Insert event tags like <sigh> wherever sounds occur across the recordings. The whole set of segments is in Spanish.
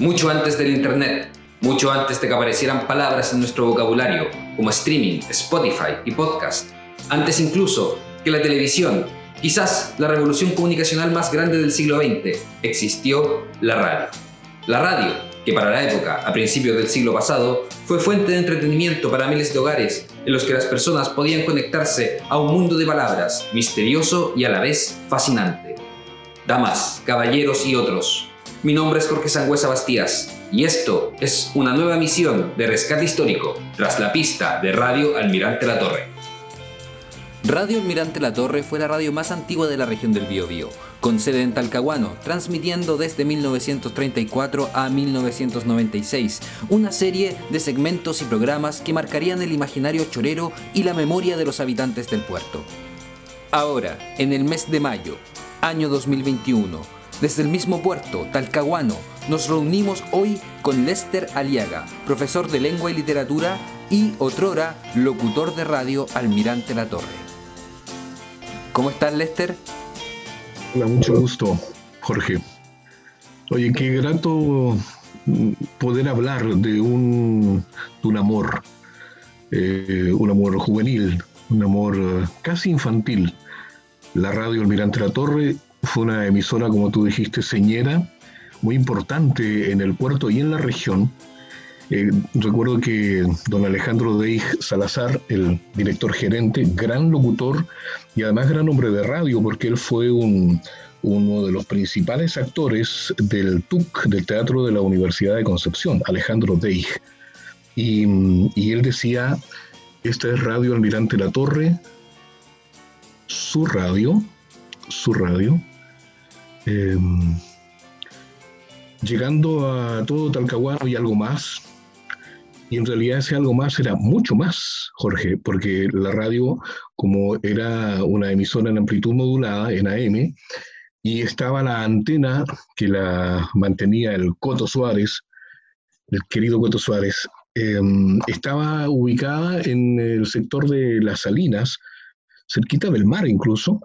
mucho antes del Internet, mucho antes de que aparecieran palabras en nuestro vocabulario como streaming, Spotify y podcast, antes incluso que la televisión, quizás la revolución comunicacional más grande del siglo XX, existió la radio. La radio, que para la época, a principios del siglo pasado, fue fuente de entretenimiento para miles de hogares en los que las personas podían conectarse a un mundo de palabras misterioso y a la vez fascinante. Damas, caballeros y otros, mi nombre es Jorge Sangüesa Bastías y esto es una nueva misión de rescate histórico tras la pista de Radio Almirante La Torre. Radio Almirante La Torre fue la radio más antigua de la región del Biobío, con sede en Talcahuano, transmitiendo desde 1934 a 1996 una serie de segmentos y programas que marcarían el imaginario chorero y la memoria de los habitantes del puerto. Ahora, en el mes de mayo, año 2021, desde el mismo puerto, Talcahuano, nos reunimos hoy con Lester Aliaga, profesor de lengua y literatura y otrora locutor de radio Almirante La Torre. ¿Cómo estás, Lester? Hola, mucho gusto, Jorge. Oye, qué grato poder hablar de un, un amor, eh, un amor juvenil, un amor eh, casi infantil. La radio Almirante La Torre fue una emisora, como tú dijiste, señera, muy importante en el puerto y en la región. Eh, recuerdo que don Alejandro Deig Salazar, el director gerente, gran locutor y además gran hombre de radio, porque él fue uno de los principales actores del TUC, del Teatro de la Universidad de Concepción, Alejandro Deig. Y, y él decía, esta es Radio Almirante La Torre, su radio, su radio, Em, llegando a todo Talcahuano y algo más, y en realidad ese algo más era mucho más, Jorge, porque la radio, como era una emisora en amplitud modulada, en AM, y estaba la antena que la mantenía el Coto Suárez, el querido Coto Suárez, em, estaba ubicada en el sector de las Salinas, cerquita del mar incluso,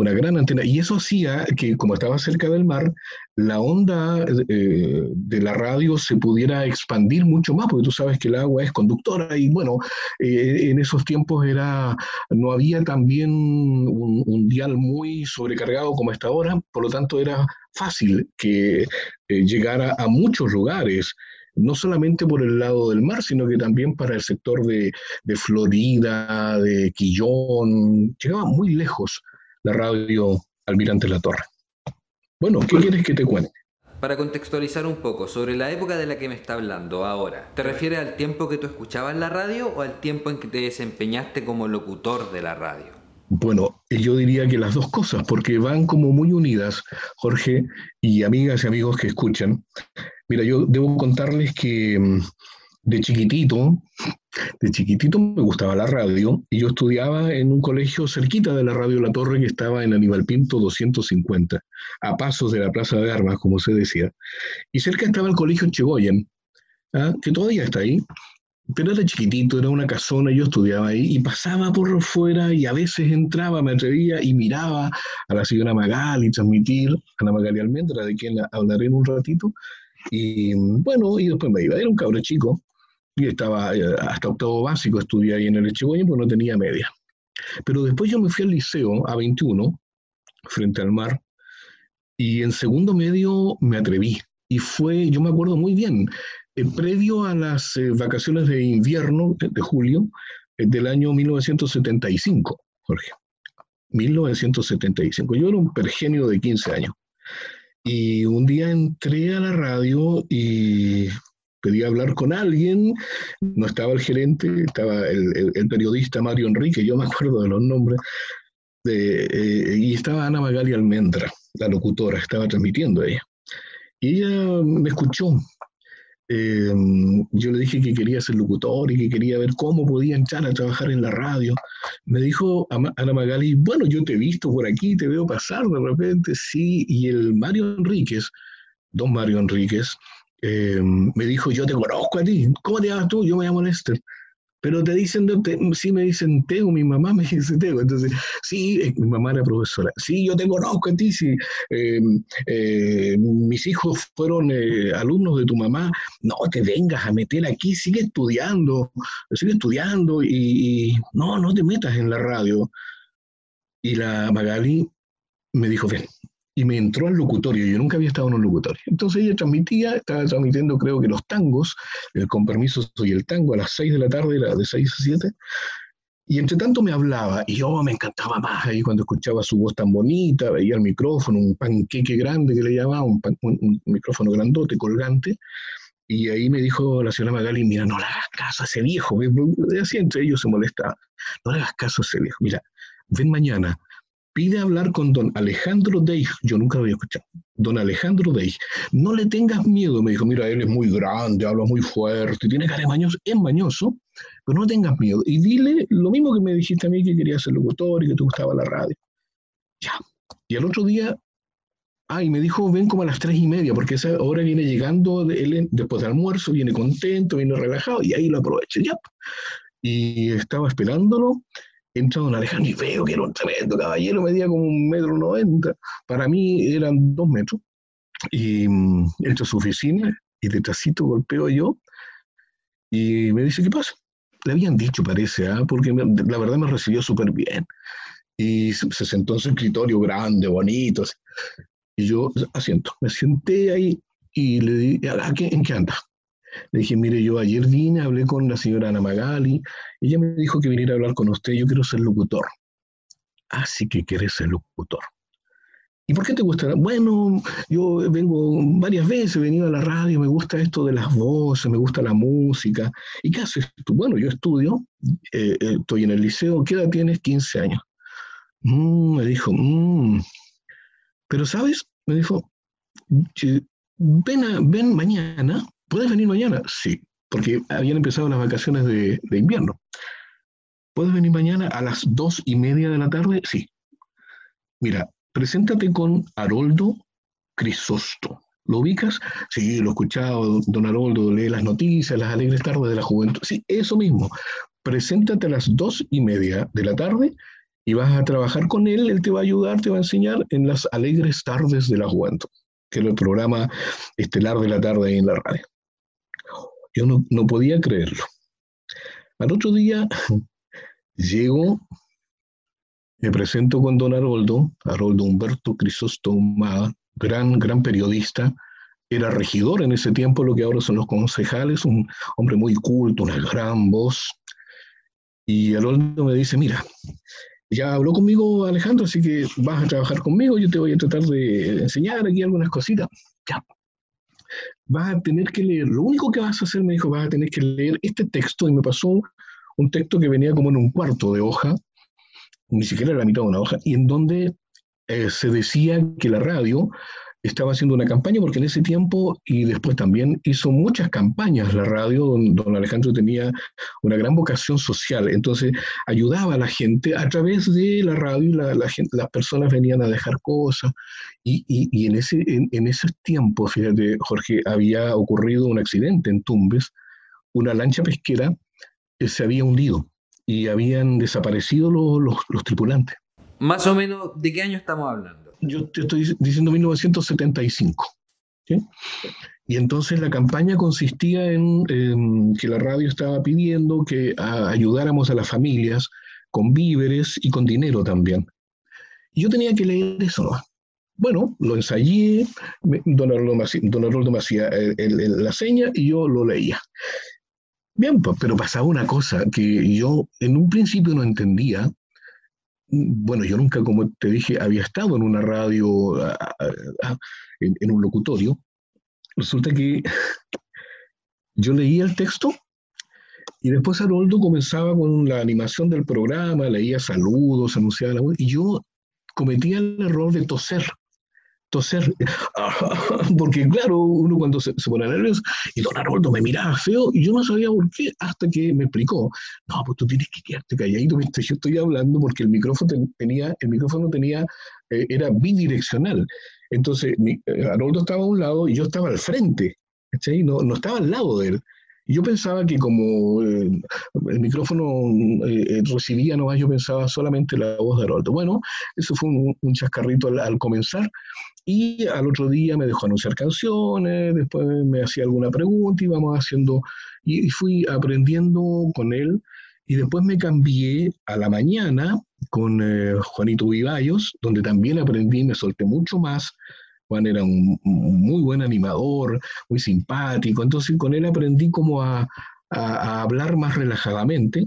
una gran antena. Y eso hacía que, como estaba cerca del mar, la onda eh, de la radio se pudiera expandir mucho más, porque tú sabes que el agua es conductora y bueno, eh, en esos tiempos era, no había también un, dial muy sobrecargado como está ahora, por lo tanto era fácil que eh, llegara a muchos lugares no solamente por el lado del mar, sino que también para el sector de, de Florida, de Quillón, llegaba muy lejos la radio Almirante La Torre. Bueno, ¿qué quieres que te cuente? Para contextualizar un poco sobre la época de la que me está hablando ahora, ¿te refieres al tiempo que tú escuchabas la radio o al tiempo en que te desempeñaste como locutor de la radio? Bueno, yo diría que las dos cosas, porque van como muy unidas, Jorge, y amigas y amigos que escuchan. Mira, yo debo contarles que mm, de chiquitito, de chiquitito me gustaba la radio y yo estudiaba en un colegio cerquita de la radio La Torre que estaba en Aníbal Pinto 250, a pasos de la Plaza de Armas, como se decía. Y cerca estaba el colegio Chegoyen, ¿ah? que todavía está ahí, pero era chiquitito, era una casona, yo estudiaba ahí y pasaba por fuera y a veces entraba, me atrevía y miraba a la señora Magali transmitir, a la Magali Almendra, de quien hablaré en un ratito. Y bueno, y después me iba, era un cabro chico, estaba eh, hasta octavo básico, estudié ahí en el Echegoyen, porque no tenía media. Pero después yo me fui al liceo a 21, frente al mar, y en segundo medio me atreví. Y fue, yo me acuerdo muy bien, eh, previo a las eh, vacaciones de invierno de, julio del año 1975, Jorge. 1975. Yo era un pergenio de 15 años. Y un día entré a la radio y pedí hablar con alguien, no estaba el gerente, estaba el, periodista Mario Enrique, yo me acuerdo de los nombres, eh, y estaba Ana Magali Almendra, la locutora, estaba transmitiendo ella. Y ella me escuchó. Eh, yo le dije que quería ser locutor y que quería ver cómo podía entrar a trabajar en la radio. Me dijo Ana Magali, bueno, yo te he visto por aquí, te veo pasar de repente, sí. Y el Mario Enríquez, don Mario Enríquez, eh, me dijo, yo te conozco a ti, ¿cómo te llamas tú? Yo me llamo Lester. pero te dicen, sí me dicen Teo, mi mamá me <laughs> dice Teo, entonces, sí, eh, mi mamá era profesora, sí, yo te conozco a ti, em, eh, mis hijos fueron alumnos de tu mamá, no te vengas a meter aquí, sigue estudiando, sigue estudiando y, y no, no te metas en la radio. Y la Magali me dijo, ven, y me entró al locutorio. Yo nunca había estado en un locutorio. Entonces ella transmitía, estaba transmitiendo creo que los tangos, el con permiso soy el tango, a las 6 de la tarde, era de 6 a 7. Y entre tanto me hablaba, y yo me encantaba más ahí cuando escuchaba su voz tan bonita, veía el micrófono, un panqueque grande que le llamaba, un, un, micrófono grandote, colgante. Y ahí me dijo la señora Magali, mira, no le hagas caso a ese viejo. Así entre ellos se molesta. No le hagas caso a ese viejo. Mira, ven mañana, pide hablar con don Alejandro Deig, yo nunca lo había escuchado, don Alejandro Deig, no le tengas miedo, me dijo, mira, él es muy grande, habla muy fuerte, tiene cara de mañoso, es mañoso, pero no tengas miedo, y dile lo mismo que me dijiste a mí que querías ser locutor y que te gustaba la radio. Ya, y el otro día, ay, me dijo, ven como a las tres y media, porque esa hora viene llegando, él después del almuerzo, viene contento, viene relajado, y ahí lo aproveché, ya. Y estaba esperándolo, entra don Alejandro y veo que era un tremendo caballero, medía como un metro noventa, para mí eran dos metros, y mm, entra a su oficina y detrásito golpeo yo y me dice, ¿qué pasa? Le habían dicho, parece, ¿ah? porque la verdad me recibió súper bien. Y se, sentó en su escritorio grande, bonito. Y yo asiento. Me senté ahí y le dije, ¿en qué anda? Le dije, mire, yo ayer vine, hablé con la señora Ana Magali, ella me dijo que viniera a hablar con usted, yo quiero ser locutor. Así ah, que quieres ser locutor. ¿Y por qué te gusta? Bueno, yo vengo varias veces, he venido a la radio, me gusta esto de las voces, me gusta la música. ¿Y qué haces tú? Bueno, yo estudio, eh, eh, estoy en el liceo, ¿qué edad tienes? 15 años. Mm, me dijo, mm". pero sabes, me dijo, ven, ven mañana ¿Puedes venir mañana? Sí, porque habían empezado las vacaciones de, invierno. ¿Puedes venir mañana a las dos y media de la tarde? Sí. Mira, preséntate con Haroldo Crisosto. ¿Lo ubicas? Sí, lo he escuchado, don Haroldo, lee las noticias, las alegres tardes de la juventud. Sí, eso mismo. Preséntate a las dos y media de la tarde y vas a trabajar con él, él te va a ayudar, te va a enseñar en las alegres tardes de la juventud, que es el programa estelar de la tarde ahí en la radio. Yo no, podía creerlo. Al otro día llego, me presento con don Haroldo, Haroldo Humberto Crisóstomo gran, gran periodista, era regidor en ese tiempo, lo que ahora son los concejales, un hombre muy culto, una gran voz. Y Haroldo me dice, mira, ya habló conmigo Alejandro, así que vas a trabajar conmigo, yo te voy a tratar de enseñar aquí algunas cositas. Ya, vas a tener que leer, lo único que vas a hacer, me dijo, vas a tener que leer este texto, y me pasó un texto que venía como en un cuarto de hoja, ni siquiera era la mitad de una hoja, y en donde eh, se decía que la radio estaba haciendo una campaña, porque en ese tiempo y después también hizo muchas campañas la radio, don, don, Alejandro tenía una gran vocación social, entonces ayudaba a la gente a través de la radio, la, gente, las personas venían a dejar cosas, y, en, ese, en, esos tiempos, fíjate, Jorge, había ocurrido un accidente en Tumbes, una lancha pesquera que se había hundido y habían desaparecido los tripulantes. Más o menos, ¿de qué año estamos hablando? Yo te estoy diciendo 1975. Y entonces la campaña consistía en, que la radio estaba pidiendo que ayudáramos a las familias con víveres y con dinero también. Y yo tenía que leer eso. Bueno, lo ensayé, don Arnoldo me hacía la seña y yo lo leía. Bien, pero pasaba una cosa que yo en un principio no entendía, bueno, yo nunca, como te dije, había estado en una radio, en, un locutorio. Resulta que <laughs> yo leía el texto y después Haroldo comenzaba con la animación del programa, leía saludos, anunciaba la y yo cometía el error de toser toser, <laughs> porque claro, uno cuando se, pone nervioso, y don Arnoldo me miraba feo, y yo no sabía por qué, hasta que me explicó, no, pues tú tienes que quedarte calladito, yo estoy hablando porque el micrófono tenía, el micrófono tenía, eh, era bidireccional, entonces mi, eh, estaba a un lado y yo estaba al frente, No, no estaba al lado de él, Yo pensaba que como eh, el micrófono eh, eh, recibía nomás, yo pensaba solamente la voz de Haroldo. Bueno, eso fue un, chascarrito al, comenzar y al otro día me dejó anunciar canciones, después me hacía alguna pregunta y vamos haciendo, y, fui aprendiendo con él y después me cambié a la mañana con Juanito Vivallos, donde también aprendí, me solté mucho más, Juan era un, muy buen animador, muy simpático, entonces con él aprendí como a, hablar más relajadamente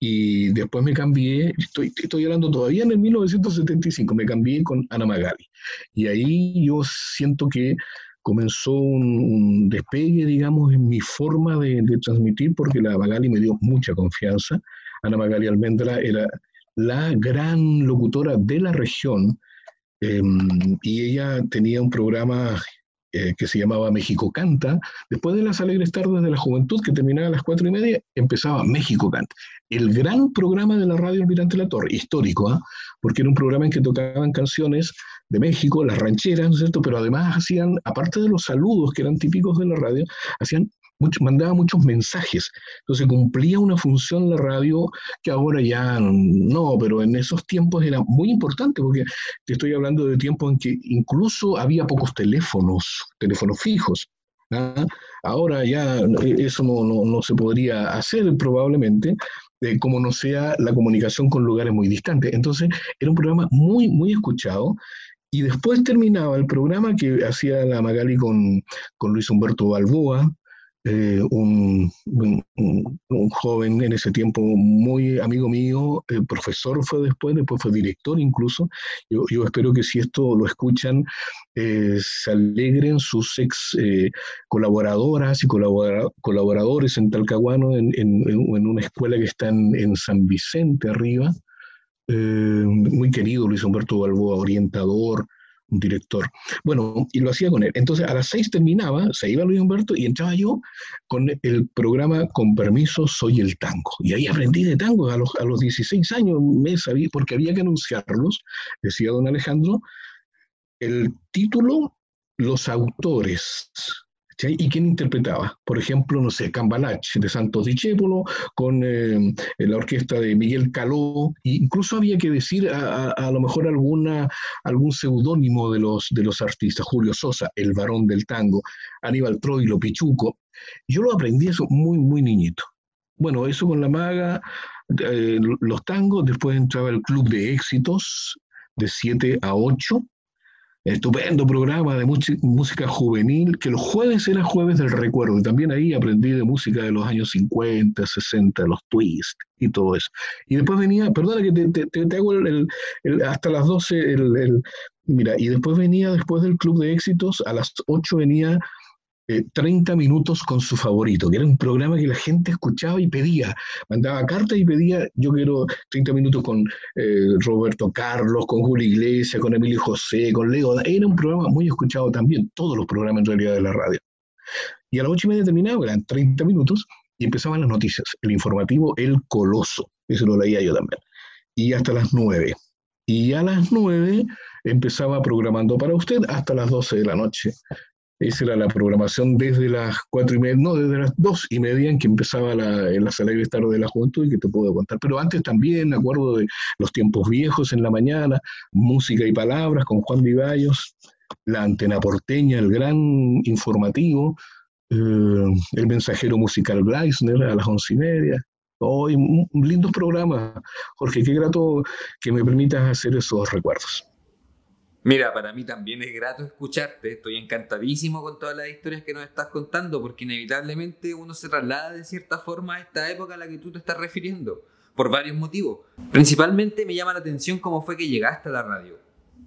y después me cambié, estoy, estoy hablando todavía en el 1975, me cambié con Ana Magali y ahí yo siento que comenzó un, despegue, digamos, en mi forma de, de, transmitir, porque la Magali me dio mucha confianza. Ana Magali Almendra era la gran locutora de la región, Em, y ella tenía un programa eh, que se llamaba México Canta. Después de las alegres tardes de la juventud, que terminaba a las cuatro y media, empezaba México Canta. El gran programa de la radio Almirante La Torre, histórico, ¿ah? porque era un programa en que tocaban canciones de México, las rancheras, ¿no es cierto? Pero además hacían, aparte de los saludos que eran típicos de la radio, hacían mandaba muchos mensajes. Entonces cumplía una función la radio que ahora ya no, pero en esos tiempos era muy importante, porque te estoy hablando de tiempos en que incluso había pocos teléfonos, teléfonos fijos. ¿ah? Ahora ya eso no, se podría hacer probablemente, eh, como no sea la comunicación con lugares muy distantes. Entonces era un programa muy, muy escuchado. Y después terminaba el programa que hacía la Magali con, con Luis Humberto Balboa, eh, un, joven en ese tiempo muy amigo mío, el profesor fue después, después fue director incluso. Yo, espero que si esto lo escuchan, eh, se alegren sus ex eh, colaboradoras y colaboradores en Talcahuano, en, en, una escuela que está en, San Vicente arriba. muy querido Luis Humberto Balboa, orientador, un director. Bueno, y lo hacía con él. Entonces a las seis terminaba, se iba Luis Humberto y entraba yo con el programa Con permiso, soy el tango. Y ahí aprendí de tango a los, a los 16 años, me sabía, porque había que anunciarlos, decía don Alejandro, el título, los autores, ¿Y quién interpretaba? Por ejemplo, no sé, Cambalach de Santos Discépolo, con eh, la orquesta de Miguel Caló, e incluso había que decir a, a, lo mejor alguna, algún seudónimo de los, de los artistas, Julio Sosa, el varón del tango, Aníbal Troilo, Pichuco. Yo lo aprendí eso muy, muy niñito. Bueno, eso con la maga, eh, los tangos, después entraba el club de éxitos de 7 a 8, estupendo programa de música juvenil, que los jueves era jueves del recuerdo, y también ahí aprendí de música de los años 50, 60, los twists y todo eso. Y después venía, perdona que te, te, hago el, hasta las 12, el, mira, y después venía, después del Club de Éxitos, a las 8 venía 30 eh, minutos con su favorito, que era un programa que la gente escuchaba y pedía, mandaba cartas y pedía, yo quiero 30 minutos con eh, Roberto Carlos, con Julio Iglesias, con Emilio José, con Leo, era un programa muy escuchado también, todos los programas en realidad de la radio. Y a las 8 y media terminaba, eran 30 minutos, y empezaban las noticias, el informativo El Coloso, eso lo leía yo también, y hasta las 9. Y a las 9 empezaba programando para usted hasta las 12 de la noche esa era la programación desde las cuatro y media, no, desde las dos y media en que empezaba la, en las alegres de la juventud y que te puedo contar. Pero antes también, me acuerdo de los tiempos viejos en la mañana, música y palabras con Juan Vivallos, la antena porteña, el gran informativo, eh, el mensajero musical Gleisner a las once y media. Hoy, un, un lindo programa. Jorge, qué grato que me permitas hacer esos recuerdos. Mira, para mí también es grato escucharte. Estoy encantadísimo con todas las historias que nos estás contando, porque inevitablemente uno se traslada de cierta forma a esta época a la que tú te estás refiriendo, por varios motivos. Principalmente me llama la atención cómo fue que llegaste a la radio.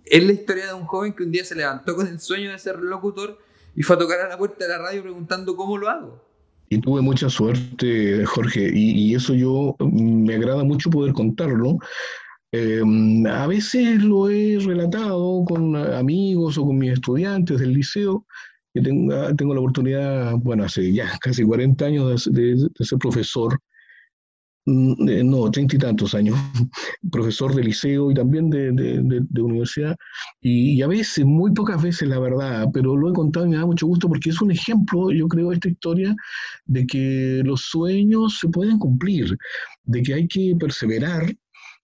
Es la historia de un joven que un día se levantó con el sueño de ser locutor y fue a tocar a la puerta de la radio preguntando cómo lo hago. Y tuve mucha suerte, Jorge, y, y eso yo me agrada mucho poder contarlo, Em, a veces lo he relatado con amigos o con mis estudiantes del liceo, que tengo, tengo la oportunidad, bueno, hace ya casi 40 años de, ser profesor. mm, eh, no, treinta y tantos años, <laughs> profesor de liceo y también de, de, universidad, y, a veces, muy pocas veces la verdad, pero lo he contado y me da mucho gusto porque es un ejemplo, yo creo, esta historia de que los sueños se pueden cumplir, de que hay que perseverar.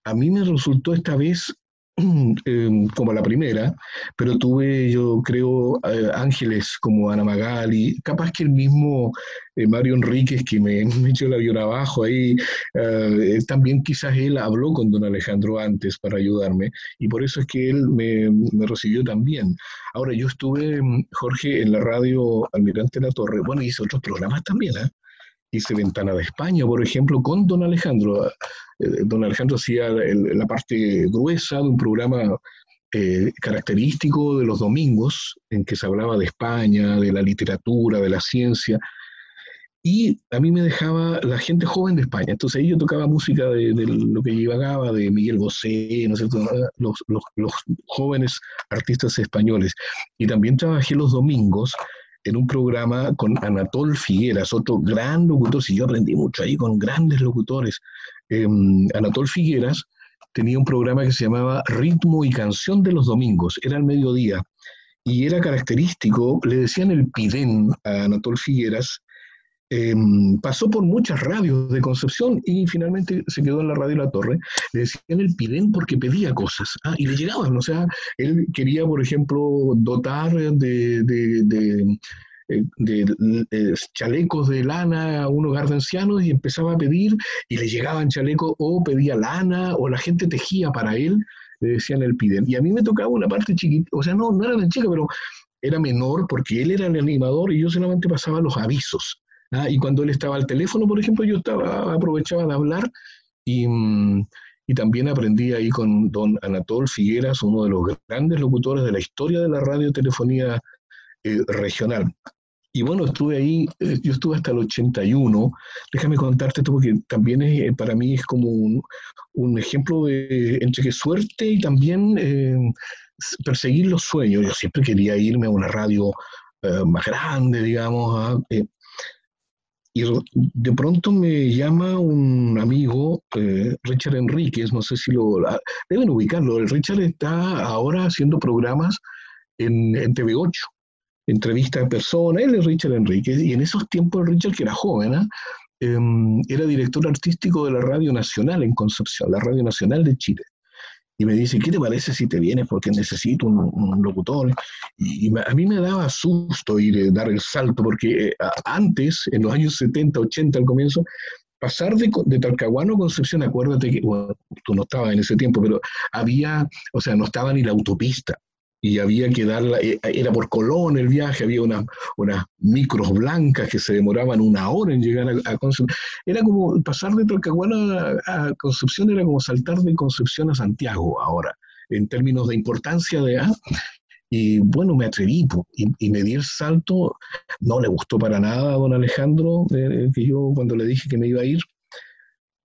A mí me resultó esta vez <clears throat> Em, como la primera, pero tuve, yo creo, eh, ángeles como Ana Magali, capaz que el mismo eh, Mario Enríquez que me, <laughs> echó el avión abajo ahí, eh, también quizás él habló con don Alejandro antes para ayudarme, y por eso es que él me, me recibió también. Ahora, yo estuve, Jorge, en la radio Almirante La Torre, bueno, hice otros programas también, ¿eh? Hice Ventana de España, por ejemplo, con don Alejandro. Eh, don Alejandro hacía la parte gruesa de un programa eh, característico de los domingos, en que se hablaba de España, de la literatura, de la ciencia. Y a mí me dejaba la gente joven de España. Entonces ahí yo tocaba música de, lo que llevaba de Miguel Bosé, ¿no Los, los, los jóvenes artistas españoles. Y también trabajé los domingos en un programa con Anatol Figueras, otro gran locutor, y yo aprendí mucho ahí con grandes locutores. Em, Anatol Figueras tenía un programa que se llamaba Ritmo y Canción de los Domingos, era al mediodía, y era característico, le decían el Pidén a Anatol Figueras, em, pasó por muchas radios de Concepción y finalmente se quedó en la radio La Torre. Le decían el Pidén porque pedía cosas ah, y le llegaban. O sea, él quería, por ejemplo, dotar de, eh, de, chalecos de lana a unos gardencianos y empezaba a pedir y le llegaban chalecos o pedía lana o la gente tejía para él, le decían el piden. Y a mí me tocaba una parte chiquita, o sea, no, no era tan chica, pero era menor porque él era el animador y yo solamente pasaba los avisos. ¿Ah? Y cuando él estaba al teléfono, por ejemplo, yo estaba, aprovechaba de hablar y, mm, y también aprendí ahí con don Anatol Figueras, uno de los grandes locutores de la historia de la radiotelefonía eh, regional. Y bueno, estuve ahí, eh, yo estuve hasta el 81. Déjame contarte esto porque también es, para mí es como un, ejemplo de entre que suerte y también eh, perseguir los sueños. Yo siempre quería irme a una radio más grande, digamos. Y de pronto me llama un amigo, Richard Enríquez, no sé si lo... Deben ubicarlo. El Richard está ahora haciendo programas en, en TV8 entrevista de personas, él es Richard Enríquez, y en esos tiempos Richard, que era joven, ¿ah? em, era director artístico de la Radio Nacional en Concepción, la Radio Nacional de Chile. Y me dice, ¿qué te parece si te vienes? Porque necesito un, locutor. Y, a mí me daba susto ir, eh, dar el salto, porque eh, antes, en los años 70, 80, al comienzo, pasar de, de, Talcahuano a Concepción, acuérdate que, tú no estabas en ese tiempo, pero había, o sea, no estaba ni la autopista y había que darla, eh, era por Colón el viaje, había unas, unas micros blancas que se demoraban una hora en llegar a, Concepción. Era como pasar de Talcahuano a, Concepción, era como saltar de Concepción a Santiago ahora, en términos de importancia de... Ah, y bueno, me atreví y, me di el salto, no le gustó para nada a don Alejandro, eh, que yo cuando le dije que me iba a ir,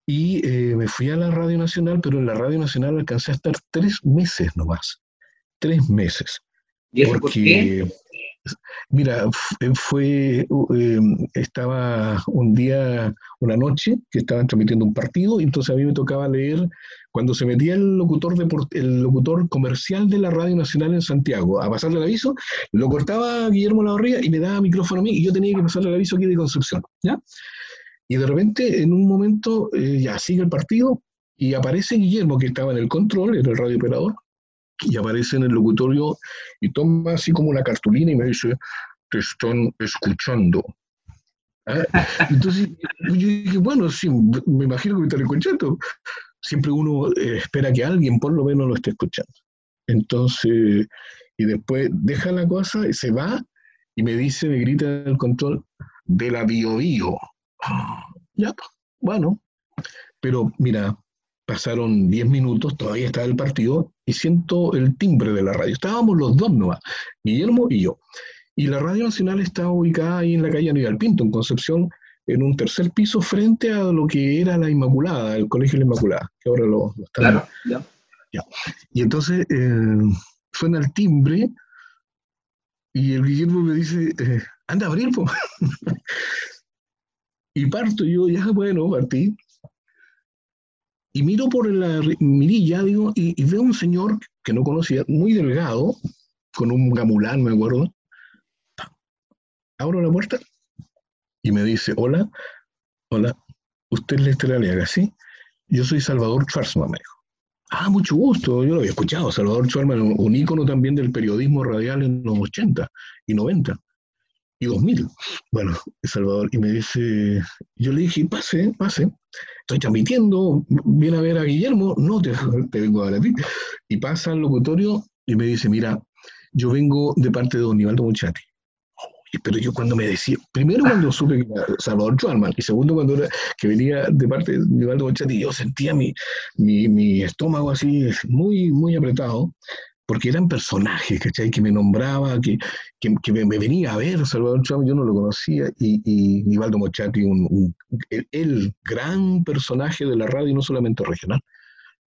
y eh, me fui a la Radio Nacional, pero en la Radio Nacional alcancé a estar tres meses nomás tres meses. ¿Y eso porque, Mira, eh, fue, em, estaba un día, una noche, que estaban transmitiendo un partido, y entonces a mí me tocaba leer, cuando se metía el locutor, de, el locutor comercial de la Radio Nacional en Santiago a pasarle el aviso, lo cortaba Guillermo Lavarría y me daba micrófono a mí, y yo tenía que pasarle el aviso aquí de Concepción, ¿ya? Y de repente, en un momento, eh, ya sigue el partido, y aparece Guillermo, que estaba en el control, era el radio operador, y aparece en el locutorio y toma así como una cartulina y me dice, te están escuchando. ¿Ah? <laughs> Entonces yo dije, bueno, sí, me imagino que me están escuchando. Siempre uno eh, espera que alguien por lo menos lo esté escuchando. Entonces, y después deja la cosa y se va y me dice, me grita el control, de la bio bio. Ya, bueno. Pero mira, pasaron 10 minutos, todavía estaba el partido, y siento el timbre de la radio. Estábamos los dos nomás, Guillermo y yo. Y la Radio Nacional estaba ubicada ahí en la calle Aníbal Pinto, en Concepción, en un tercer piso frente a lo que era la Inmaculada, el Colegio de la Inmaculada, que ahora lo, está. Claro, ya. Y entonces eh, suena el timbre y el Guillermo me dice, eh, anda a abrir, <laughs> y parto yo, ya bueno, partí, Y miro por la mirilla, digo, y, veo un señor que no conocía, muy delgado, con un gamulán, me acuerdo. Abro la puerta y me dice, hola, hola, usted es Lester Aliaga, ¿sí? Yo soy Salvador Schwarzman, me dijo. Ah, mucho gusto, yo lo había escuchado, Salvador Schwarzman, un ícono también del periodismo radial en los 80 y 90 y 2000. Bueno, Salvador, y me dice, yo le dije, pase, pase, estoy transmitiendo, viene a ver a Guillermo, no te, te vengo a ver a ti. Y pasa al locutorio y me dice, mira, yo vengo de parte de don Nivaldo Muchati pero yo cuando me decía, primero cuando supe que era Salvador Schwarman, y segundo cuando era, que venía de parte de Nivaldo Bochati, yo sentía mi, mi, mi, estómago así muy, muy apretado, porque eran personajes, ¿cachai? Que me nombraba, que, que, me, venía a ver Salvador Schwarman, yo no lo conocía, y, y Nivaldo Mochati, un, el, gran personaje de la radio, no solamente regional.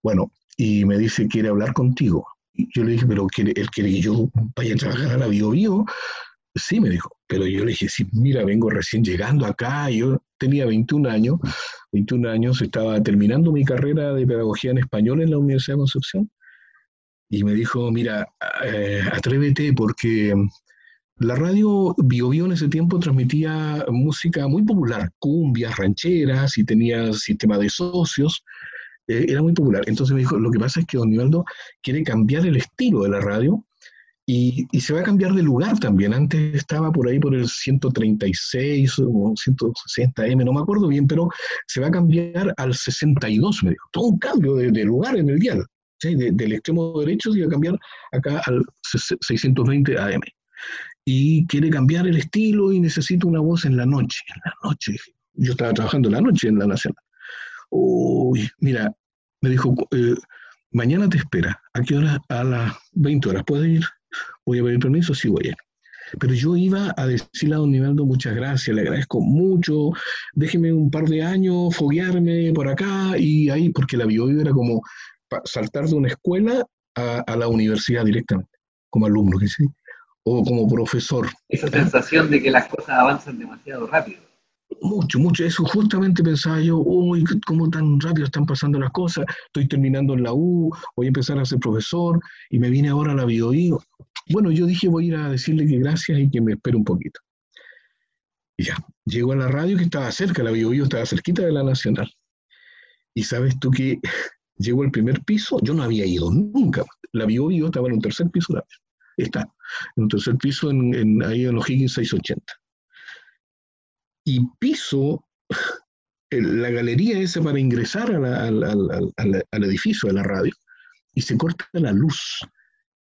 Bueno, y me dice, quiere hablar contigo. Y yo le dije, pero quiere, él quiere que yo vaya a trabajar a la Bio, Bio Sí, me dijo, pero yo le dije, sí, mira, vengo recién llegando acá, yo tenía 21 años, 21 años, estaba terminando mi carrera de pedagogía en español en la Universidad de Concepción, y me dijo, mira, eh, atrévete porque la radio Bio, en ese tiempo transmitía música muy popular, cumbias, rancheras, y tenía sistema de socios, eh, era muy popular. Entonces me dijo, lo que pasa es que Don Nivaldo quiere cambiar el estilo de la radio, y, se va a cambiar de lugar también. Antes estaba por ahí por el 136 o 160M, no me acuerdo bien, pero se va a cambiar al 62, me dijo. Todo un cambio de, lugar en el dial. Del extremo derecho se va a cambiar acá al 620 AM. Y quiere cambiar el estilo y necesita una voz en la noche. En la noche. Yo estaba trabajando en la noche en la Nacional. Uy, mira, me dijo, eh, mañana te espera. ¿A qué hora? A las 20 horas. ¿Puedes ir? voy a pedir permiso, sí voy a ir. Pero yo iba a decirle a don Nivaldo muchas gracias, le agradezco mucho, déjeme un par de años, foguearme por acá y ahí, porque la bio era como saltar de una escuela a, la universidad directamente, como alumno, que sí, o como profesor. Esa sensación de que las cosas avanzan demasiado rápido. Mucho, mucho. Eso justamente pensaba yo, uy, cómo tan rápido están pasando las cosas. Estoy terminando en la U, voy a empezar a ser profesor y me viene ahora la bio bueno, yo dije voy a ir a decirle que gracias y que me espere un poquito. Y ya, llego a la radio que estaba cerca, la Bio, estaba cerquita de la Nacional. Y sabes tú que llego al primer piso, yo no había ido nunca. La Bio, estaba en un tercer piso, está en un tercer piso en, ahí en los Higgins 680. Y piso la galería esa para ingresar al edificio de la radio y se corta la luz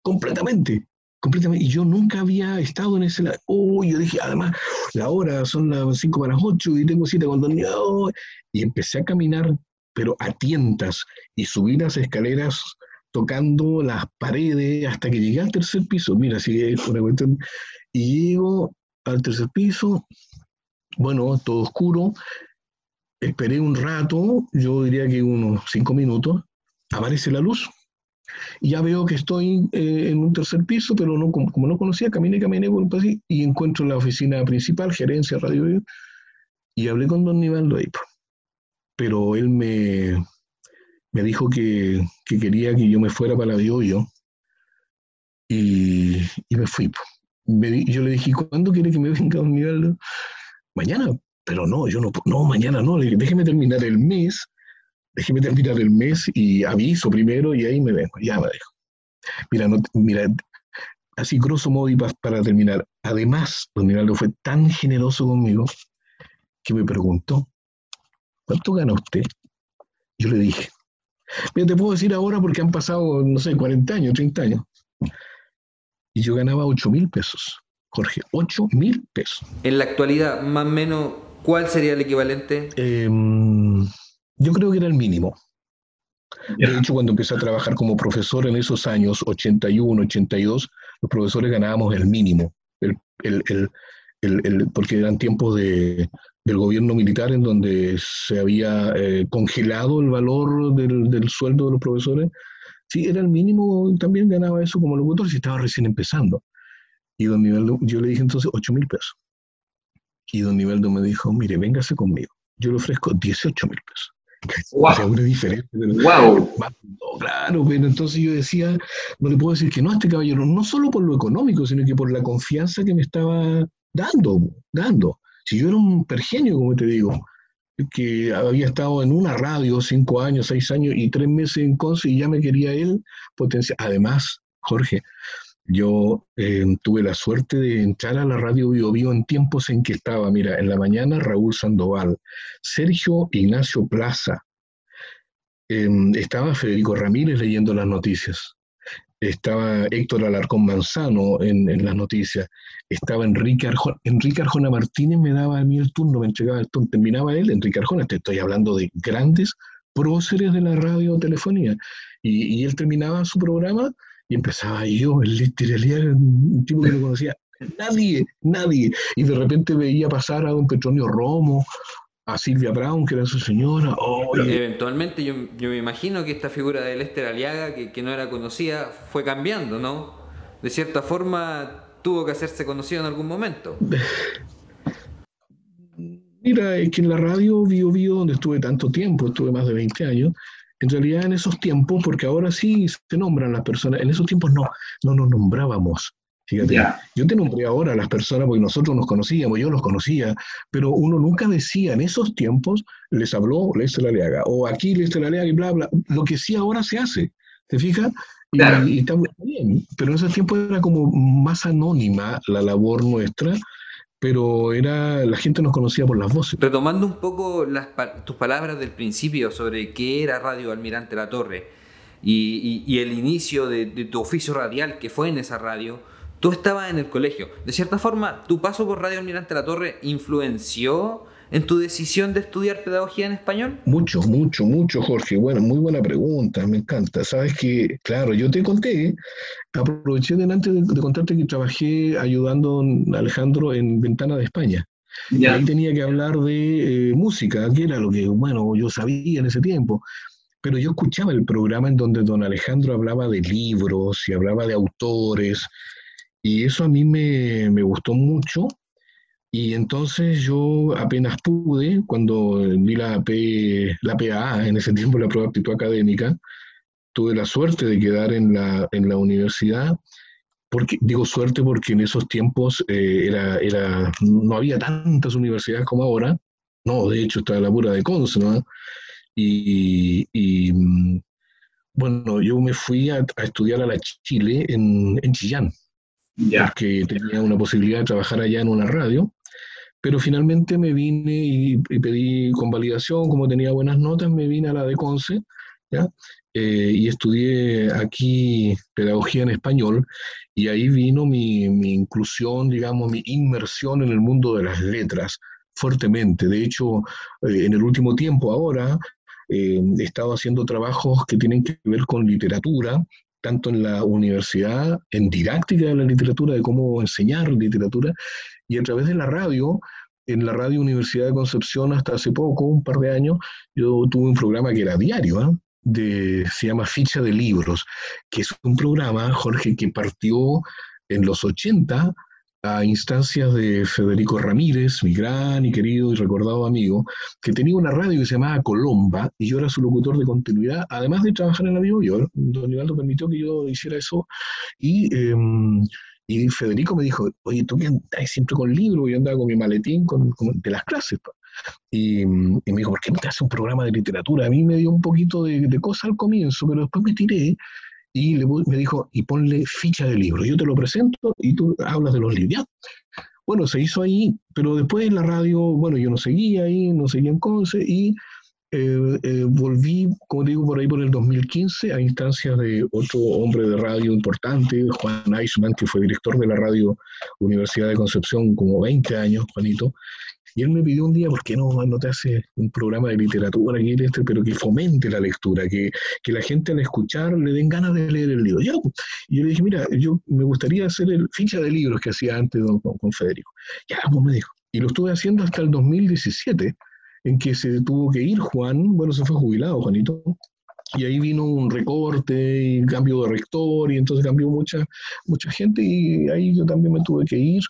completamente completamente. Y yo nunca había estado en ese lado. Uy, yo dije, además, la hora son las 5 para las 8 y tengo cita con Don Y empecé a caminar, pero a tientas, y subí las escaleras tocando las paredes hasta que llegué al tercer piso. Mira, sigue una cuestión. Y llego al tercer piso, bueno, todo oscuro. Esperé un rato, yo diría que unos cinco minutos, aparece la luz y ya veo que estoy eh, en un tercer piso, pero no, como, no conocía, caminé, caminé por un pasillo y encuentro la oficina principal, gerencia, radio, y hablé con don Nivaldo ahí. Pero él me, me dijo que, que, quería que yo me fuera para la bio y, y me fui. Me, yo le dije, ¿cuándo quiere que me venga don Nivaldo? Mañana, pero no, yo no, no, mañana no, déjeme terminar el mes déjeme terminar el mes y aviso primero y ahí me vengo, ya me dejo. Mira, no, mira, así grosso modo y para terminar, además, don Miraldo fue tan generoso conmigo que me preguntó, ¿cuánto gana usted? Yo le dije, mira, te puedo decir ahora porque han pasado, no sé, 40 años, 30 años. Y yo ganaba 8 mil pesos, Jorge, 8 mil pesos. En la actualidad, más o menos, ¿cuál sería el equivalente? Eh, yo creo que era el mínimo. De hecho, cuando empecé a trabajar como profesor en esos años, 81, 82, los profesores ganábamos el mínimo, porque eran tiempos de, del gobierno militar en donde se había eh, congelado el valor del, sueldo de los profesores. Sí, era el mínimo, también ganaba eso como locutor si estaba recién empezando. Y don Niveldo, yo le dije entonces 8 mil pesos. Y don Niveldo me dijo, mire, véngase conmigo. Yo le ofrezco 18 mil pesos <laughs> O sea, una diferencia. wow. claro, pero entonces yo decía, no le puedo decir que no a este caballero, no solo por lo económico, sino que por la confianza que me estaba dando, dando. Si yo era un pergenio, como te digo, que había estado en una radio cinco años, seis años y tres meses en Conce y ya me quería él potenciar. Además, Jorge, yo eh, tuve la suerte de entrar a la radio Bio, Bio en tiempos en que estaba, mira, en la mañana Raúl Sandoval, Sergio Ignacio Plaza, em, estaba Federico Ramírez leyendo las noticias, estaba Héctor Alarcón Manzano en, las noticias, estaba Enrique Arjona, Enrique Arjona Martínez me daba a mí el turno, me entregaba el turno, terminaba él, Enrique Arjona, te estoy hablando de grandes próceres de la radio telefonía, y, y él terminaba su programa y empezaba yo, el un tipo que no conocía nadie, nadie. Y de repente veía pasar a don Petronio Romo, a Silvia Brown, que era su señora. Eventualmente yo, yo, me imagino que esta figura de Lester Aliaga, que, que, no era conocida, fue cambiando, ¿no? De cierta forma tuvo que hacerse conocido en algún momento. Mira, es que en la radio Bio Bio, donde estuve tanto tiempo, estuve más de 20 años, en realidad en esos tiempos, porque ahora sí se nombran las personas, en esos tiempos no, no nos nombrábamos. Fíjate, yo te nombré ahora a las personas porque nosotros nos conocíamos, yo los conocía, pero uno nunca decía en esos tiempos, les habló Lester Laleaga, o aquí Lester Laleaga y bla, bla. Lo que sí ahora se hace, ¿te fijas? Y, está muy bien, pero en esos tiempos era como más anónima la labor nuestra pero era la gente nos conocía por las voces. Retomando un poco las, tus palabras del principio sobre qué era Radio Almirante La Torre y, el inicio de, de, tu oficio radial que fue en esa radio, tú estabas en el colegio. De cierta forma, tu paso por Radio Almirante La Torre influenció en tu decisión de estudiar pedagogía en español? Mucho, mucho, mucho, Jorge. Bueno, muy buena pregunta, me encanta. Sabes que, claro, yo te conté, aproveché delante de, de contarte que trabajé ayudando a Alejandro en Ventana de España. Y ahí tenía que hablar de eh, música, que era lo que, bueno, yo sabía en ese tiempo. Pero yo escuchaba el programa en donde don Alejandro hablaba de libros y hablaba de autores, y eso a mí me, me gustó mucho. Y entonces yo apenas pude, cuando di la, P, la PAA, en ese tiempo la prueba de aptitud académica, tuve la suerte de quedar en la, en la universidad, porque, digo suerte porque en esos tiempos eh, era, era, no había tantas universidades como ahora, no, de hecho estaba la pura de ¿no? Y, y, bueno, yo me fui a, estudiar a la Chile en, en Chillán, ya. porque tenía una posibilidad de trabajar allá en una radio, pero finalmente me vine y, pedí convalidación, como tenía buenas notas, me vine a la de Conce, ¿ya? Eh, y estudié aquí pedagogía en español, y ahí vino mi, mi, inclusión, digamos, mi inmersión en el mundo de las letras, fuertemente. De hecho, eh, en el último tiempo ahora, eh, he estado haciendo trabajos que tienen que ver con literatura, tanto en la universidad, en didáctica de la literatura, de cómo enseñar literatura, y a través de la radio, en la radio Universidad de Concepción hasta hace poco, un par de años, yo tuve un programa que era diario, ¿ah? de, se llama Ficha de Libros, que es un programa, Jorge, que partió en los 80 a instancias de Federico Ramírez, mi gran y querido y recordado amigo, que tenía una radio que se llamaba Colomba y yo era su locutor de continuidad, además de trabajar en la Bio, don Ivaldo permitió que yo hiciera eso y, em, y Federico me dijo, oye, tú que andas siempre con libros, yo andaba con mi maletín con, de las clases. Y, y, me dijo, ¿por qué no te haces un programa de literatura? A mí me dio un poquito de, de cosa al comienzo, pero después me tiré y le, me dijo, y ponle ficha de libro, yo te lo presento y tú hablas de los libros. Bueno, se hizo ahí, pero después la radio, bueno, yo no seguía ahí, no seguía en Conce y eh, eh, volví, como digo, por ahí por el 2015 a instancias de otro hombre de radio importante, Juan Eichmann, que fue director de la radio Universidad de Concepción como 20 años, Juanito, y él me pidió un día, ¿por qué no, no te hace un programa de literatura, aquí este, pero que fomente la lectura, que, que, la gente al escuchar le den ganas de leer el libro? Ya, pues. y yo le dije, mira, yo me gustaría hacer el ficha de libros que hacía antes con, con Federico. Ya, pues me dijo. Y lo estuve haciendo hasta el 2017, en que se tuvo que ir Juan, bueno, se fue jubilado, Juanito, y ahí vino un recorte y cambio de rector y entonces cambió mucha, mucha gente y ahí yo también me tuve que ir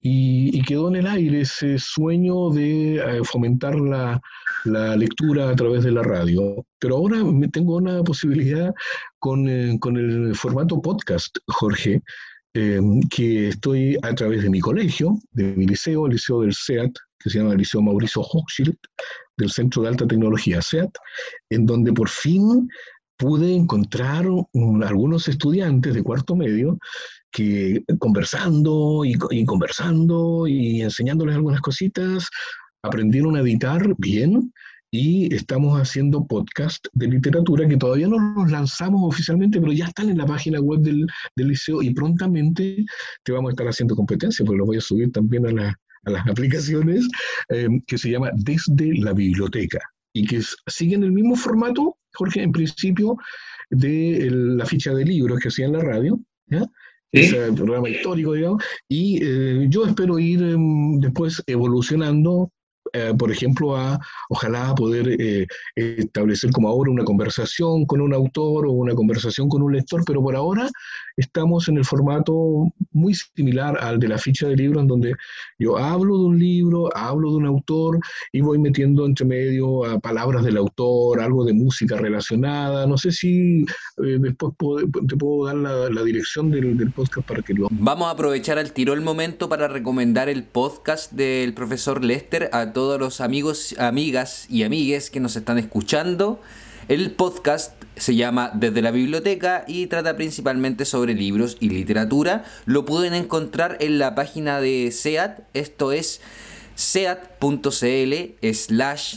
y, quedó en el aire ese sueño de eh, fomentar la, lectura a través de la radio. Pero ahora tengo una posibilidad con, eh, con el formato podcast, Jorge, em, que estoy a través de mi colegio, de mi liceo, el liceo del SEAT, que se llama el Liceo Mauricio Hochschild, del Centro de Alta Tecnología SEAT, en donde por fin pude encontrar algunos estudiantes de cuarto medio que conversando y, conversando y enseñándoles algunas cositas, aprendieron a editar bien y estamos haciendo podcast de literatura que todavía no los lanzamos oficialmente, pero ya están en la página web del, liceo y prontamente te vamos a estar haciendo competencia, porque los voy a subir también a, las <laughs> aplicaciones, eh, que se llama Desde la Biblioteca y que siguen el mismo formato, Jorge, en principio, de la ficha de libros que hacía en la radio, ¿ya? Ese programa histórico, digamos, y eh, yo espero ir em, después evolucionando eh, por ejemplo, a ojalá poder eh, establecer como ahora una conversación con un autor o una conversación con un lector, pero por ahora estamos en el formato muy similar al de la ficha de libro, en donde yo hablo de un libro, hablo de un autor y voy metiendo entre medio a palabras del autor, algo de música relacionada. No sé si eh, después te puedo dar la, la dirección del, del, podcast para que lo... Vamos a aprovechar al tiro el momento para recomendar el podcast del profesor Lester a todos los amigos, amigas y amigues que nos están escuchando. El podcast se llama Desde la Biblioteca y trata principalmente sobre libros y literatura. Lo pueden encontrar en la página de SEAT, esto es seat.cl slash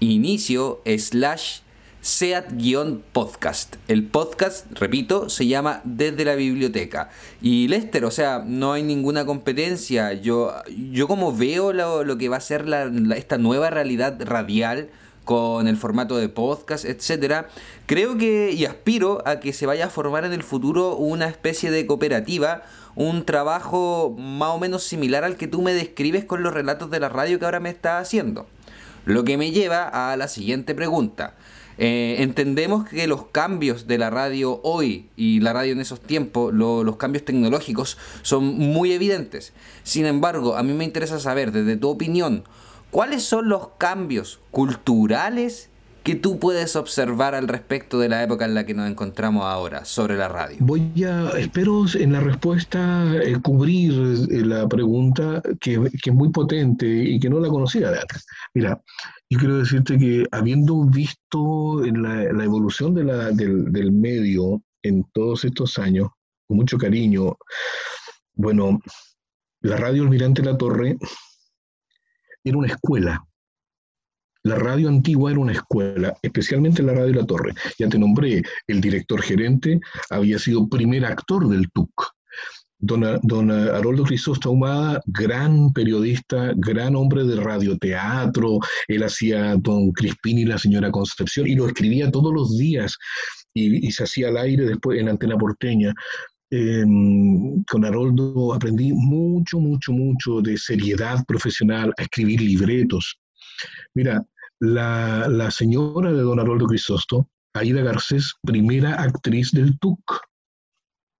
inicio slash SEAT-podcast. El podcast, repito, se llama Desde la Biblioteca. Y Lester, o sea, no hay ninguna competencia. Yo, yo como veo lo, que va a ser esta nueva realidad radial con el formato de podcast, etcétera, creo que y aspiro a que se vaya a formar en el futuro una especie de cooperativa, un trabajo más o menos similar al que tú me describes con los relatos de la radio que ahora me está haciendo. Lo que me lleva a la siguiente pregunta. Eh, entendemos que los cambios de la radio hoy y la radio en esos tiempos, los cambios tecnológicos son muy evidentes. Sin embargo, a mí me interesa saber, desde tu opinión, cuáles son los cambios culturales que tú puedes observar al respecto de la época en la que nos encontramos ahora sobre la radio? Voy a, espero en la respuesta eh, cubrir eh, la pregunta que, que, es muy potente y que no la conocía de antes. Mira, yo quiero decirte que habiendo visto la, evolución del, del medio en todos estos años, con mucho cariño, bueno, la radio Almirante La Torre era una escuela. La radio antigua era una escuela, especialmente la radio La Torre. Ya te nombré, el director gerente había sido primer actor del TUC. Don, don Haroldo Crisóstomo gran periodista, gran hombre de radioteatro, él hacía Don Crispín y la señora Concepción y lo escribía todos los días y, se hacía al aire después en Antena Porteña. Em, con Haroldo aprendí mucho, mucho, mucho de seriedad profesional, a escribir libretos. Mira, la, la señora de don Haroldo Crisóstomo, Aida Garcés, primera actriz del TUC,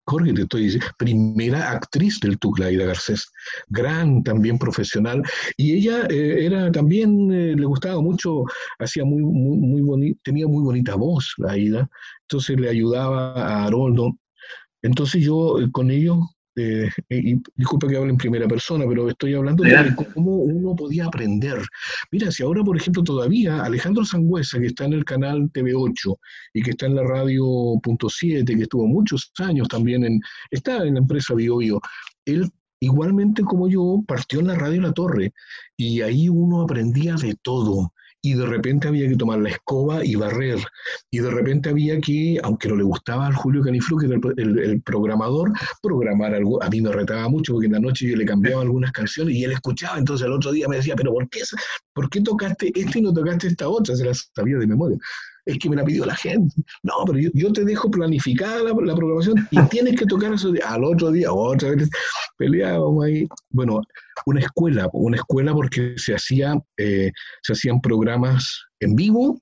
Jorge, te estoy diciendo, primera actriz del Tucla, Aida Garcés, gran también profesional, y ella eh, era también, eh, le gustaba mucho, hacía muy, muy, muy tenía muy bonita voz, la Aida, entonces le ayudaba a Haroldo. Entonces yo eh, con ellos eh, y disculpa que hable en primera persona, pero estoy hablando de cómo uno podía aprender. Mira, si ahora, por ejemplo, todavía Alejandro Sangüesa, que está en el canal TV8 y que está en la radio punto 7, que estuvo muchos años también en, está en la empresa BioBio, él igualmente como yo partió en la radio La Torre. Y ahí uno aprendía de todo y de repente había que tomar la escoba y barrer, y de repente había que, aunque no le gustaba al Julio Caniflu, que era el, programador, programar algo, a mí me retaba mucho porque en la noche yo le cambiaba algunas canciones y él escuchaba, entonces el otro día me decía, pero ¿por qué, ¿por qué tocaste esta y no tocaste esta otra? Se la sabía de memoria es que me la pidió la gente. No, pero yo, te dejo planificada la, programación y <laughs> tienes que tocar eso al otro día, otra vez peleábamos ahí. Bueno, una escuela, una escuela porque se, hacía, eh, se hacían programas en vivo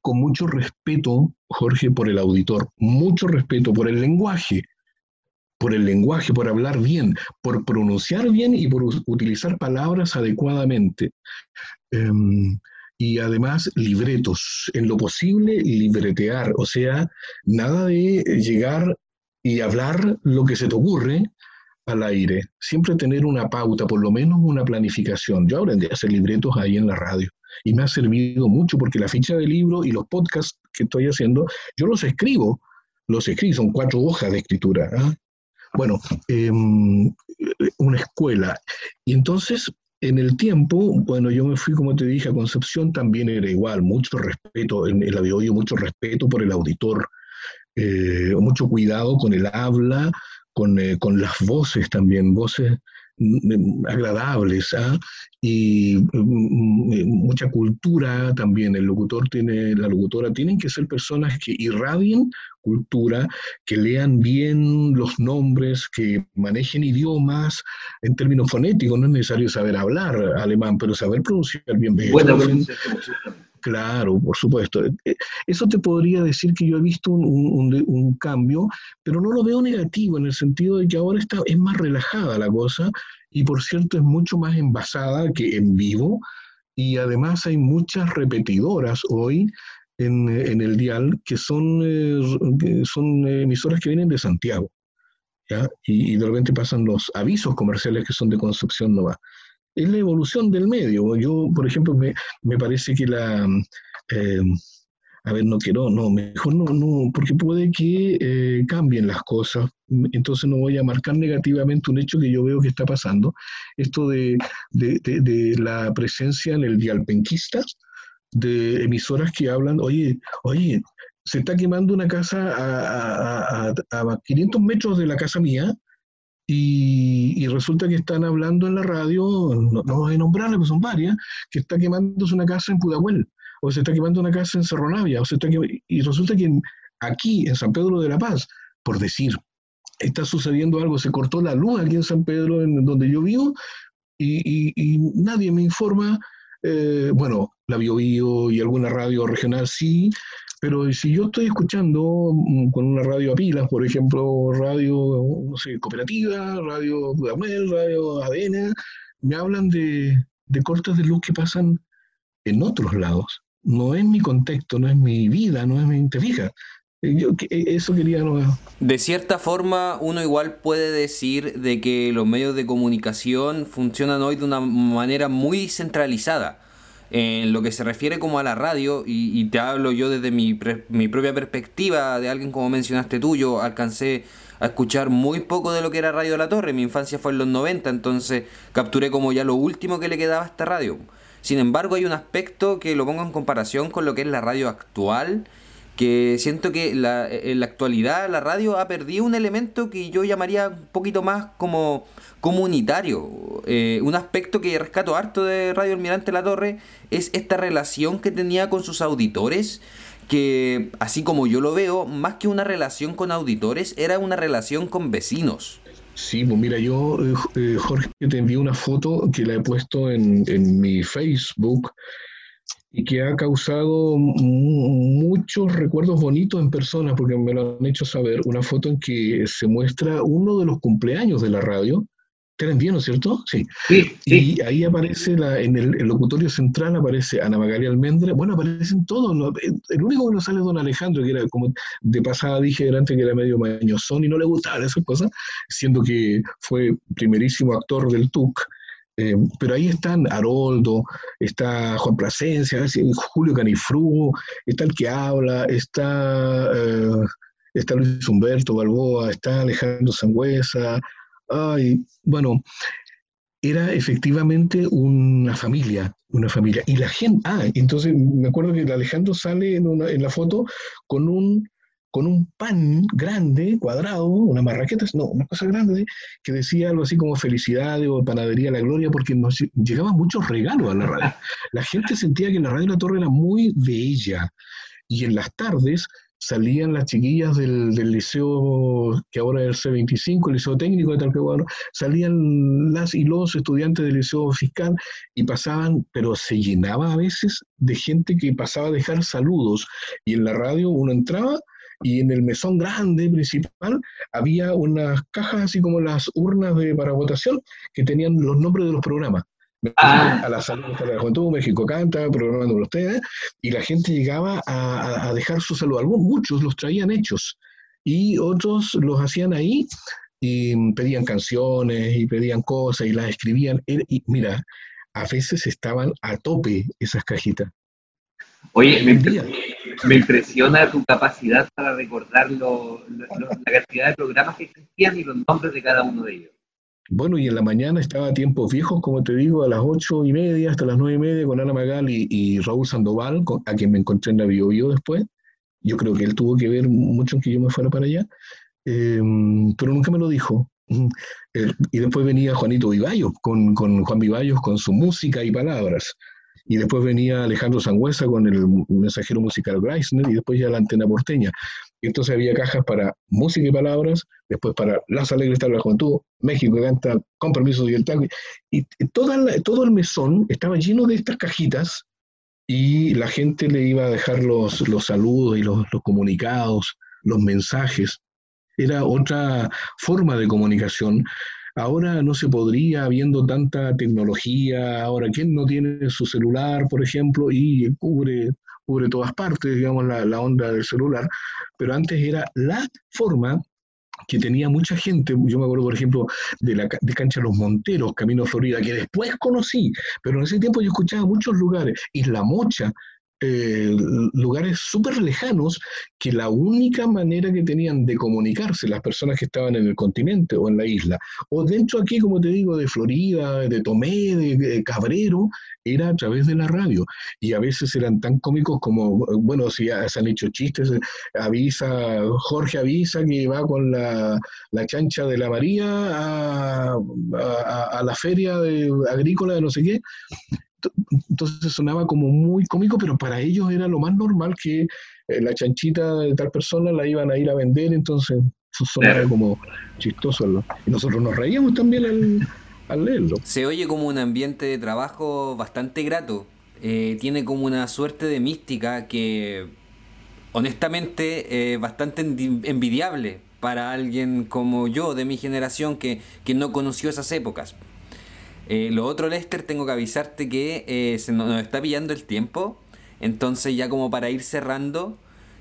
con mucho respeto, Jorge, por el auditor, mucho respeto por el lenguaje. por el lenguaje, por hablar bien, por pronunciar bien y por utilizar palabras adecuadamente. Em, y además libretos, en lo posible libretear, o sea, nada de llegar y hablar lo que se te ocurre al aire, siempre tener una pauta, por lo menos una planificación. Yo aprendí a hacer libretos ahí en la radio y me ha servido mucho porque la ficha de libro y los podcasts que estoy haciendo, yo los escribo, los escribo, son cuatro hojas de escritura. ¿ah? Bueno, em, una escuela. Y entonces, en el tiempo, bueno, yo me fui, como te dije, a Concepción, también era igual, mucho respeto, en el audio, mucho respeto por el auditor, eh, mucho cuidado con el habla, con, eh, con las voces también, voces agradables ¿ah? y mm, mm, mucha cultura también. El locutor tiene, la locutora, tienen que ser personas que irradien cultura, que lean bien los nombres, que manejen idiomas en términos fonéticos. No es necesario saber hablar alemán, pero saber pronunciar bien. Bueno, Claro, por supuesto. Eh, eh, eso te podría decir que yo he visto un, cambio, pero no lo veo negativo en el sentido de que ahora está, es más relajada la cosa y por cierto es mucho más envasada que en vivo y además hay muchas repetidoras hoy en, el dial que son, eh, son emisoras que vienen de Santiago. ¿ya? Y, de repente pasan los avisos comerciales que son de Concepción Nova es la evolución del medio. Yo, por ejemplo, me, me parece que la... Eh, a ver, no quiero, no, mejor no, no, porque puede que eh, cambien las cosas, entonces no voy a marcar negativamente un hecho que yo veo que está pasando, esto de, de, de, la presencia en el dialpenquista de emisoras que hablan, oye, oye, se está quemando una casa a, a, a, a 500 metros de la casa mía, y, resulta que están hablando en la radio, no, no voy a nombrarle, pues son varias, que está quemándose una casa en Pudahuel, o se está quemando una casa en Cerro Navia, o se está y resulta que aquí, en San Pedro de la Paz, por decir, está sucediendo algo, se cortó la luz aquí en San Pedro, en donde yo vivo, y, y nadie me informa, eh, bueno, la Bio, Bio y alguna radio regional sí, pero si yo estoy escuchando mm, con una radio a pilas, por ejemplo, radio, no cooperativa, radio Dudamel, radio ADN, me hablan de, de cortes de luz que pasan en otros lados. No es mi contexto, no es mi vida, no es mi... ¿Te fijas? Eh, yo, eh, eso quería... De cierta forma, uno igual puede decir de que los medios de comunicación funcionan hoy de una manera muy centralizada en lo que se refiere como a la radio, y, te hablo yo desde mi, mi, propia perspectiva, de alguien como mencionaste tú, yo alcancé a escuchar muy poco de lo que era Radio La Torre, mi infancia fue en los 90, entonces capturé como ya lo último que le quedaba a esta radio. Sin embargo, hay un aspecto que lo pongo en comparación con lo que es la radio actual, que siento que la, en la actualidad la radio ha perdido un elemento que yo llamaría un poquito más como comunitario. Eh, un aspecto que rescato harto de Radio Almirante La Torre es esta relación que tenía con sus auditores, que así como yo lo veo, más que una relación con auditores, era una relación con vecinos. Sí, pues mira, yo, eh, Jorge, te envío una foto que la he puesto en, en mi Facebook y que ha causado muchos recuerdos bonitos en personas, porque me lo han hecho saber, una foto en que se muestra uno de los cumpleaños de la radio, ¿Te bien, ¿no es cierto? Sí. Y ahí aparece, la, en el, locutorio central aparece Ana Magalia Almendra, bueno, aparecen todos, el único que no sale es don Alejandro, que era como de pasada dije delante que era medio mañosón y no le gustaban esas cosas, siendo que fue primerísimo actor del TUC. Eh, pero ahí están Haroldo, está Juan Plasencia, Julio Canifru, está el que habla, está, eh, está Luis Humberto Balboa, está Alejandro Sangüesa, Ay, bueno, era efectivamente una familia, una familia. Y la gente, ah, entonces me acuerdo que Alejandro sale en, una, en la foto con un, con un pan grande, cuadrado, una marraqueta, no, una cosa grande, que decía algo así como felicidades o panadería la gloria, porque nos llegaban muchos regalos a la radio. La gente sentía que la radio de la Torre era muy bella. Y en las tardes salían las chiquillas del, liceo, que ahora es el C25, el liceo técnico de Talcahuano, salían las y los estudiantes del liceo fiscal y pasaban, pero se llenaba a veces de gente que pasaba a dejar saludos. Y en la radio uno entraba y en el mesón grande principal había unas cajas así como las urnas de, para votación que tenían los nombres de los programas. Ah. A la salud de la juventud, México canta, programando ustedes, y la gente llegaba a, a dejar su salud. Algunos, muchos los traían hechos y otros los hacían ahí y pedían canciones y pedían cosas y las escribían. Y mira, a veces estaban a tope esas cajitas. Oye, me, <laughs> impresiona tu capacidad para recordar la cantidad de programas que existían y los nombres de cada uno de ellos. Bueno, y en la mañana estaba a tiempos viejos, como te digo, a las ocho y media hasta las nueve y media con Ana Magal y, Raúl Sandoval, a quien me encontré en la Bio, después. Yo creo que él tuvo que ver mucho en que yo me fuera para allá. Em, pero nunca me lo dijo. y después venía Juanito Vivallos, con, con, Juan Vivallos, con su música y palabras. Y después venía Alejandro Sangüesa con el mensajero musical Greisner y después ya la antena porteña. Y entonces había cajas para música y palabras, después para Las Alegres de la Juventud, México canta con permiso de Y, y toda todo el mesón estaba lleno de estas cajitas y la gente le iba a dejar los, los saludos y los, los comunicados, los mensajes era otra forma de comunicación. Ahora no se podría, habiendo tanta tecnología, ahora, ¿quién no tiene su celular, por ejemplo, y cubre, cubre todas partes, digamos, la, la onda del celular? Pero antes era la forma que tenía mucha gente, yo me acuerdo por ejemplo de la de Cancha Los Monteros, Camino Florida, que después conocí, pero en ese tiempo yo escuchaba muchos lugares, Isla Mocha, eh, lugares súper lejanos que la única manera que tenían de comunicarse las personas que estaban en el continente o en la isla, o dentro aquí, como te digo, de Florida, de Tomé, de, Cabrero, era a través de la radio. Y a veces eran tan cómicos como, bueno, si se han hecho chistes, avisa, Jorge avisa que va con la, chancha de la María a, a la feria de, agrícola de no sé qué, entonces sonaba como muy cómico, pero para ellos era lo más normal que eh, la chanchita de tal persona la iban a ir a vender, entonces eso sonaba como chistoso. Y nosotros nos reíamos también al, leerlo. Se oye como un ambiente de trabajo bastante grato. Eh, tiene como una suerte de mística que honestamente es bastante envidiable para alguien como yo de mi generación que, que no conoció esas épocas. Eh, lo otro, Lester, tengo que avisarte que eh, se nos está pillando el tiempo. Entonces, ya como para ir cerrando,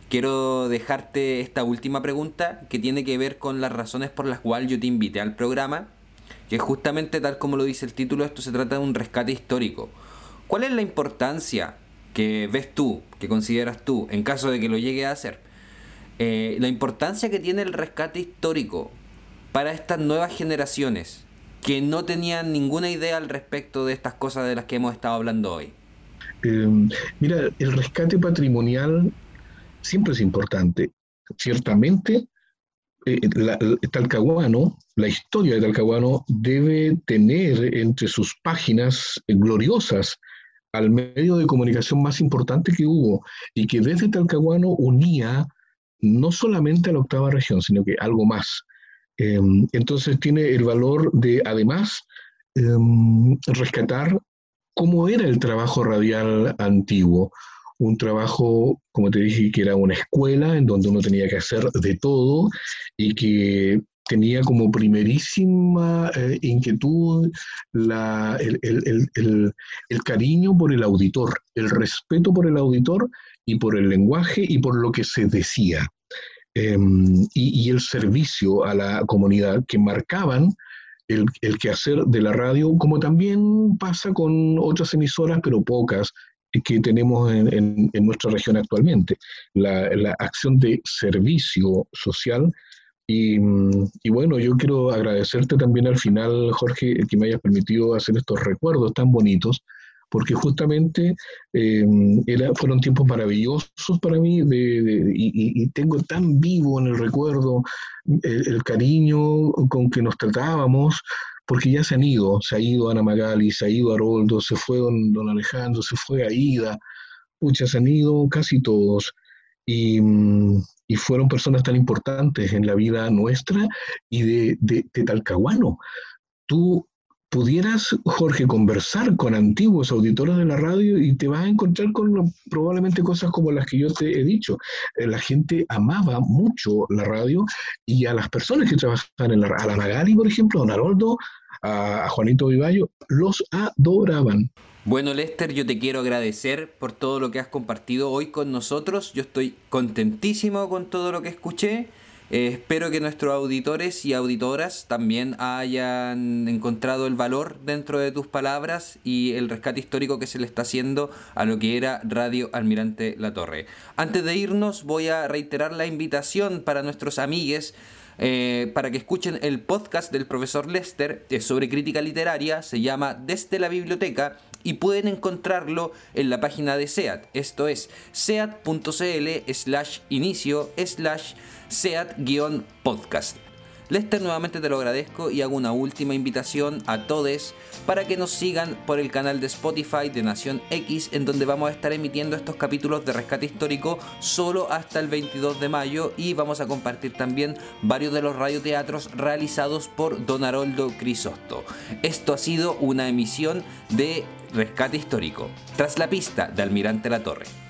quiero dejarte esta última pregunta que tiene que ver con las razones por las cuales yo te invité al programa. Que justamente tal como lo dice el título, esto se trata de un rescate histórico. ¿Cuál es la importancia que ves tú, que consideras tú, en caso de que lo llegue a hacer? Eh, la importancia que tiene el rescate histórico para estas nuevas generaciones que no tenían ninguna idea al respecto de estas cosas de las que hemos estado hablando hoy? Eh, mira, el rescate patrimonial siempre es importante. Ciertamente, eh, Talcahuano, la historia de Talcahuano debe tener entre sus páginas gloriosas al medio de comunicación más importante que hubo y que desde Talcahuano unía no solamente a la octava región, sino que algo más. Em, entonces tiene el valor de, además, em, rescatar cómo era el trabajo radial antiguo. Un trabajo, como te dije, que era una escuela en donde uno tenía que hacer de todo y que tenía como primerísima eh, inquietud el, el, cariño por el auditor, el respeto por el auditor y por el lenguaje y por lo que se decía. Em, y, el servicio a la comunidad que marcaban el, el, quehacer de la radio, como también pasa con otras emisoras, pero pocas, que tenemos en, en, nuestra región actualmente. La, la, acción de servicio social. Y, y, bueno, yo quiero agradecerte también al final, Jorge, que me hayas permitido hacer estos recuerdos tan bonitos porque justamente eh, era, fueron tiempos maravillosos para mí y, tengo tan vivo en el recuerdo el, cariño con que nos tratábamos, porque ya se han ido, se ha ido Ana Magali, se ha ido Haroldo, se fue don, Alejandro, se fue Aida, pucha, se han ido casi todos. Y, y, fueron personas tan importantes en la vida nuestra y de, de, de Talcahuano. Tú pudieras, Jorge, conversar con antiguos auditores de la radio y te vas a encontrar con probablemente cosas como las que yo te he dicho. Eh, la gente amaba mucho la radio y a las personas que trabajaban en la a la Magali, por ejemplo, a Don Haroldo, a, Juanito Vivallo, los adoraban. Bueno, Lester, yo te quiero agradecer por todo lo que has compartido hoy con nosotros. Yo estoy contentísimo con todo lo que escuché. Eh, espero que nuestros auditores y auditoras también hayan encontrado el valor dentro de tus palabras y el rescate histórico que se le está haciendo a lo que era Radio Almirante La Torre. Antes de irnos, voy a reiterar la invitación para nuestros amigues eh, para que escuchen el podcast del profesor Lester sobre crítica literaria, se llama Desde la Biblioteca y pueden encontrarlo en la página de SEAT, esto es seat.cl slash inicio slash seat-podcast. Lester, nuevamente te lo agradezco y hago una última invitación a todos para que nos sigan por el canal de Spotify de Nación X, en donde vamos a estar emitiendo estos capítulos de rescate histórico solo hasta el 22 de mayo y vamos a compartir también varios de los radioteatros realizados por Don Haroldo Crisosto. Esto ha sido una emisión de Rescate Histórico, tras la pista de Almirante La Torre.